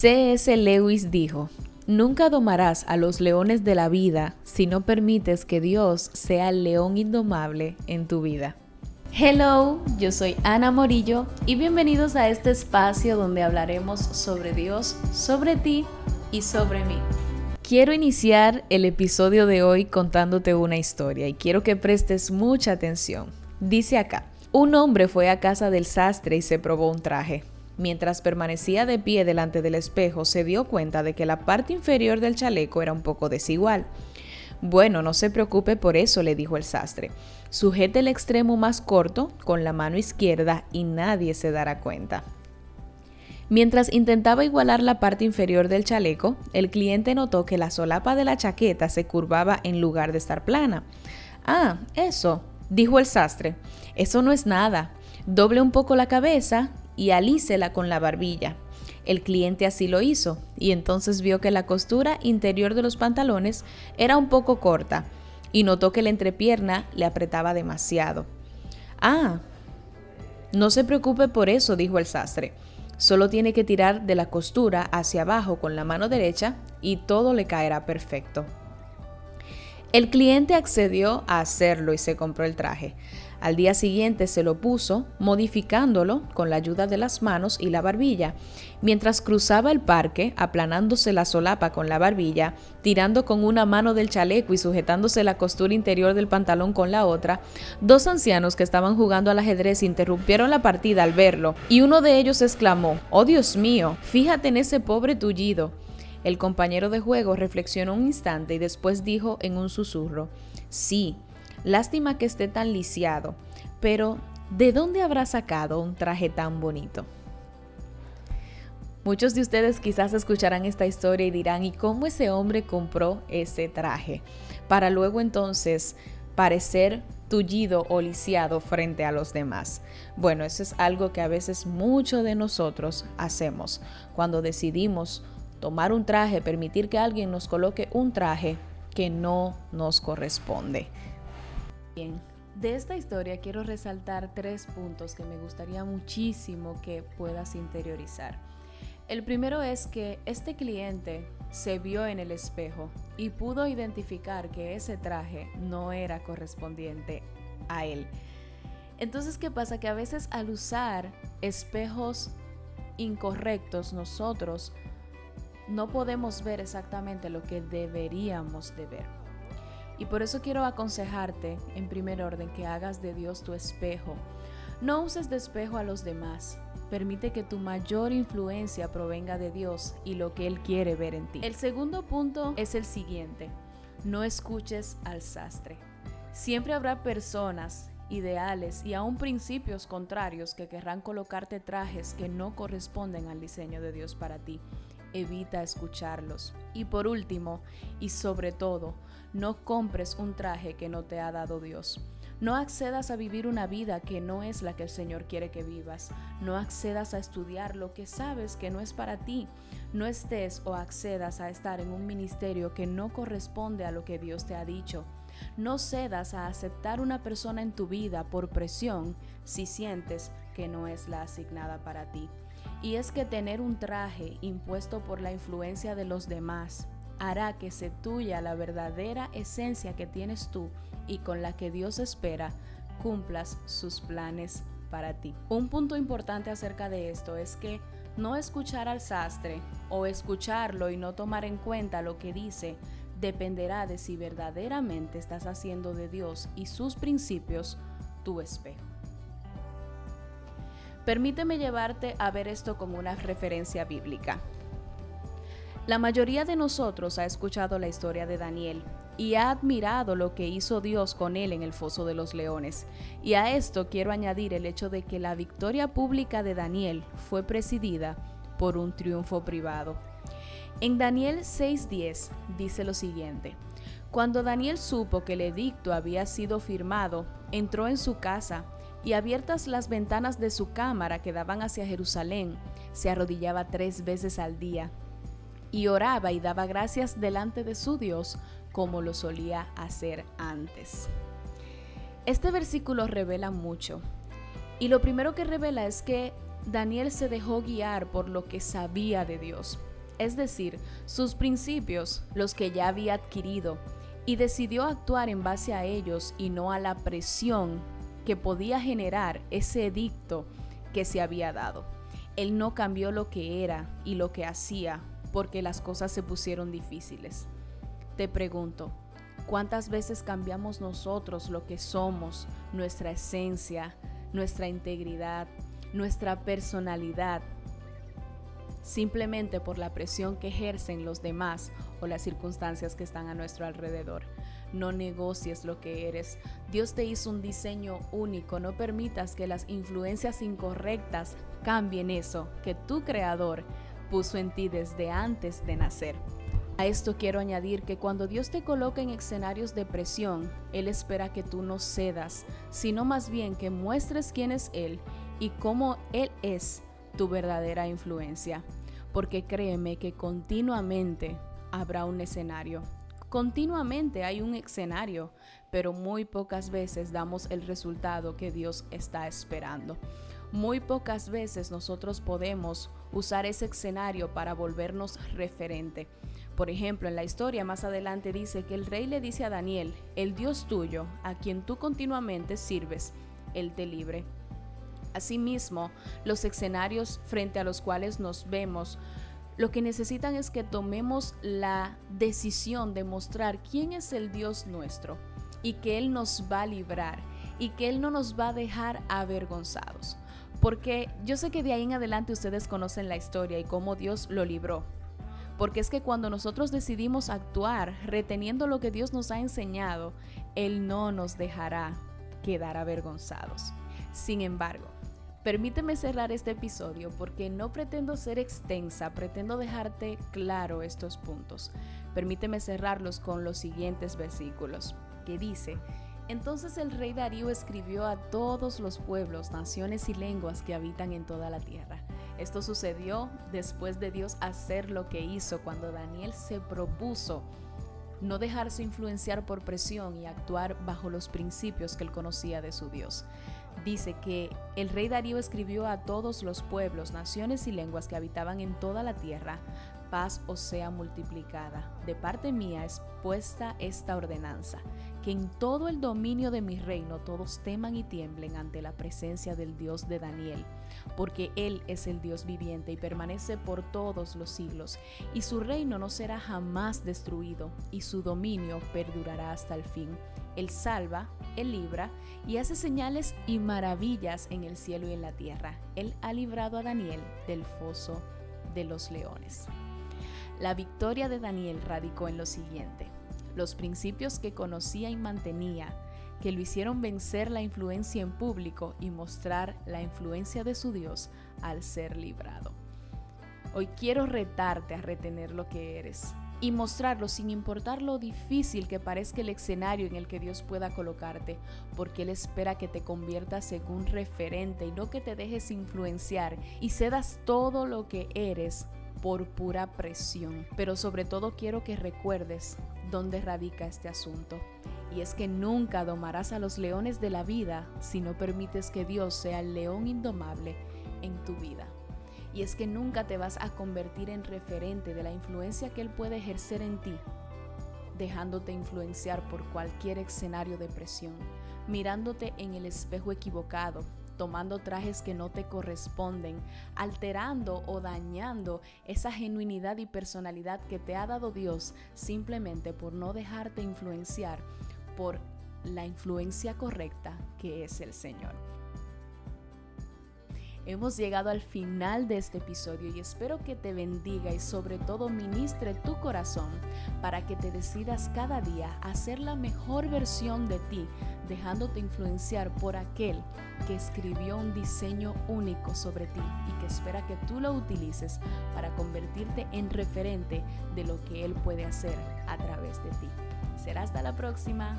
C.S. Lewis dijo, Nunca domarás a los leones de la vida si no permites que Dios sea el león indomable en tu vida. Hello, yo soy Ana Morillo y bienvenidos a este espacio donde hablaremos sobre Dios, sobre ti y sobre mí. Quiero iniciar el episodio de hoy contándote una historia y quiero que prestes mucha atención. Dice acá, un hombre fue a casa del sastre y se probó un traje. Mientras permanecía de pie delante del espejo, se dio cuenta de que la parte inferior del chaleco era un poco desigual. Bueno, no se preocupe por eso, le dijo el sastre. Sujete el extremo más corto con la mano izquierda y nadie se dará cuenta. Mientras intentaba igualar la parte inferior del chaleco, el cliente notó que la solapa de la chaqueta se curvaba en lugar de estar plana. Ah, eso, dijo el sastre. Eso no es nada. Doble un poco la cabeza y alícela con la barbilla. El cliente así lo hizo y entonces vio que la costura interior de los pantalones era un poco corta y notó que la entrepierna le apretaba demasiado. Ah, no se preocupe por eso, dijo el sastre. Solo tiene que tirar de la costura hacia abajo con la mano derecha y todo le caerá perfecto. El cliente accedió a hacerlo y se compró el traje. Al día siguiente se lo puso, modificándolo con la ayuda de las manos y la barbilla. Mientras cruzaba el parque, aplanándose la solapa con la barbilla, tirando con una mano del chaleco y sujetándose la costura interior del pantalón con la otra, dos ancianos que estaban jugando al ajedrez interrumpieron la partida al verlo, y uno de ellos exclamó, Oh Dios mío, fíjate en ese pobre tullido. El compañero de juego reflexionó un instante y después dijo en un susurro, Sí, Lástima que esté tan lisiado, pero ¿de dónde habrá sacado un traje tan bonito? Muchos de ustedes quizás escucharán esta historia y dirán, ¿y cómo ese hombre compró ese traje? Para luego entonces parecer tullido o lisiado frente a los demás. Bueno, eso es algo que a veces muchos de nosotros hacemos cuando decidimos tomar un traje, permitir que alguien nos coloque un traje que no nos corresponde. De esta historia quiero resaltar tres puntos que me gustaría muchísimo que puedas interiorizar. El primero es que este cliente se vio en el espejo y pudo identificar que ese traje no era correspondiente a él. Entonces, ¿qué pasa? Que a veces al usar espejos incorrectos nosotros no podemos ver exactamente lo que deberíamos de ver. Y por eso quiero aconsejarte, en primer orden, que hagas de Dios tu espejo. No uses de espejo a los demás. Permite que tu mayor influencia provenga de Dios y lo que Él quiere ver en ti. El segundo punto es el siguiente. No escuches al sastre. Siempre habrá personas, ideales y aún principios contrarios que querrán colocarte trajes que no corresponden al diseño de Dios para ti. Evita escucharlos. Y por último, y sobre todo, no compres un traje que no te ha dado Dios. No accedas a vivir una vida que no es la que el Señor quiere que vivas. No accedas a estudiar lo que sabes que no es para ti. No estés o accedas a estar en un ministerio que no corresponde a lo que Dios te ha dicho. No cedas a aceptar una persona en tu vida por presión si sientes que no es la asignada para ti. Y es que tener un traje impuesto por la influencia de los demás hará que se tuya la verdadera esencia que tienes tú y con la que Dios espera cumplas sus planes para ti. Un punto importante acerca de esto es que no escuchar al sastre o escucharlo y no tomar en cuenta lo que dice dependerá de si verdaderamente estás haciendo de Dios y sus principios tu espejo. Permíteme llevarte a ver esto como una referencia bíblica. La mayoría de nosotros ha escuchado la historia de Daniel y ha admirado lo que hizo Dios con él en el foso de los leones. Y a esto quiero añadir el hecho de que la victoria pública de Daniel fue presidida por un triunfo privado. En Daniel 6:10 dice lo siguiente. Cuando Daniel supo que el edicto había sido firmado, entró en su casa y abiertas las ventanas de su cámara que daban hacia Jerusalén, se arrodillaba tres veces al día y oraba y daba gracias delante de su Dios como lo solía hacer antes. Este versículo revela mucho y lo primero que revela es que Daniel se dejó guiar por lo que sabía de Dios. es decir, sus principios, los que ya había adquirido, y decidió actuar en base a ellos y no a la presión que podía generar ese edicto que se había dado. Él no cambió lo que era y lo que hacía porque las cosas se pusieron difíciles. Te pregunto, ¿cuántas veces cambiamos nosotros lo que somos, nuestra esencia, nuestra integridad, nuestra personalidad, simplemente por la presión que ejercen los demás o las circunstancias que están a nuestro alrededor. No negocies lo que eres. Dios te hizo un diseño único. No permitas que las influencias incorrectas cambien eso que tu creador puso en ti desde antes de nacer. A esto quiero añadir que cuando Dios te coloca en escenarios de presión, Él espera que tú no cedas, sino más bien que muestres quién es Él y cómo Él es tu verdadera influencia. Porque créeme que continuamente habrá un escenario. Continuamente hay un escenario, pero muy pocas veces damos el resultado que Dios está esperando. Muy pocas veces nosotros podemos usar ese escenario para volvernos referente. Por ejemplo, en la historia más adelante dice que el rey le dice a Daniel, el Dios tuyo, a quien tú continuamente sirves, Él te libre. Asimismo, los escenarios frente a los cuales nos vemos lo que necesitan es que tomemos la decisión de mostrar quién es el Dios nuestro y que Él nos va a librar y que Él no nos va a dejar avergonzados. Porque yo sé que de ahí en adelante ustedes conocen la historia y cómo Dios lo libró. Porque es que cuando nosotros decidimos actuar reteniendo lo que Dios nos ha enseñado, Él no nos dejará quedar avergonzados. Sin embargo, Permíteme cerrar este episodio porque no pretendo ser extensa, pretendo dejarte claro estos puntos. Permíteme cerrarlos con los siguientes versículos, que dice, entonces el rey Darío escribió a todos los pueblos, naciones y lenguas que habitan en toda la tierra. Esto sucedió después de Dios hacer lo que hizo cuando Daniel se propuso no dejarse influenciar por presión y actuar bajo los principios que él conocía de su Dios dice que el rey Darío escribió a todos los pueblos, naciones y lenguas que habitaban en toda la tierra, paz os sea multiplicada. De parte mía es puesta esta ordenanza, que en todo el dominio de mi reino todos teman y tiemblen ante la presencia del Dios de Daniel, porque Él es el Dios viviente y permanece por todos los siglos, y su reino no será jamás destruido, y su dominio perdurará hasta el fin. Él salva, Él libra y hace señales y maravillas en el cielo y en la tierra. Él ha librado a Daniel del foso de los leones. La victoria de Daniel radicó en lo siguiente. Los principios que conocía y mantenía, que lo hicieron vencer la influencia en público y mostrar la influencia de su Dios al ser librado. Hoy quiero retarte a retener lo que eres, y mostrarlo sin importar lo difícil que parezca el escenario en el que Dios pueda colocarte, porque Él espera que te conviertas en un referente y no que te dejes influenciar y cedas todo lo que eres por pura presión. Pero sobre todo quiero que recuerdes dónde radica este asunto. Y es que nunca domarás a los leones de la vida si no permites que Dios sea el león indomable en tu vida y es que nunca te vas a convertir en referente de la influencia que Él puede ejercer en ti, dejándote influenciar por cualquier escenario de presión, mirándote en el espejo equivocado, tomando trajes que no te corresponden, alterando o dañando esa genuinidad y personalidad que te ha dado Dios simplemente por no dejarte influenciar por la influencia correcta que es el Señor. Hemos llegado al final de este episodio y espero que te bendiga y sobre todo ministre tu corazón para que te decidas cada día a ser la mejor versión de ti, dejándote influenciar por aquel que escribió un diseño único sobre ti y que espera que tú lo utilices para convertirte en referente de lo que Él puede hacer a través de ti. Será hasta la próxima.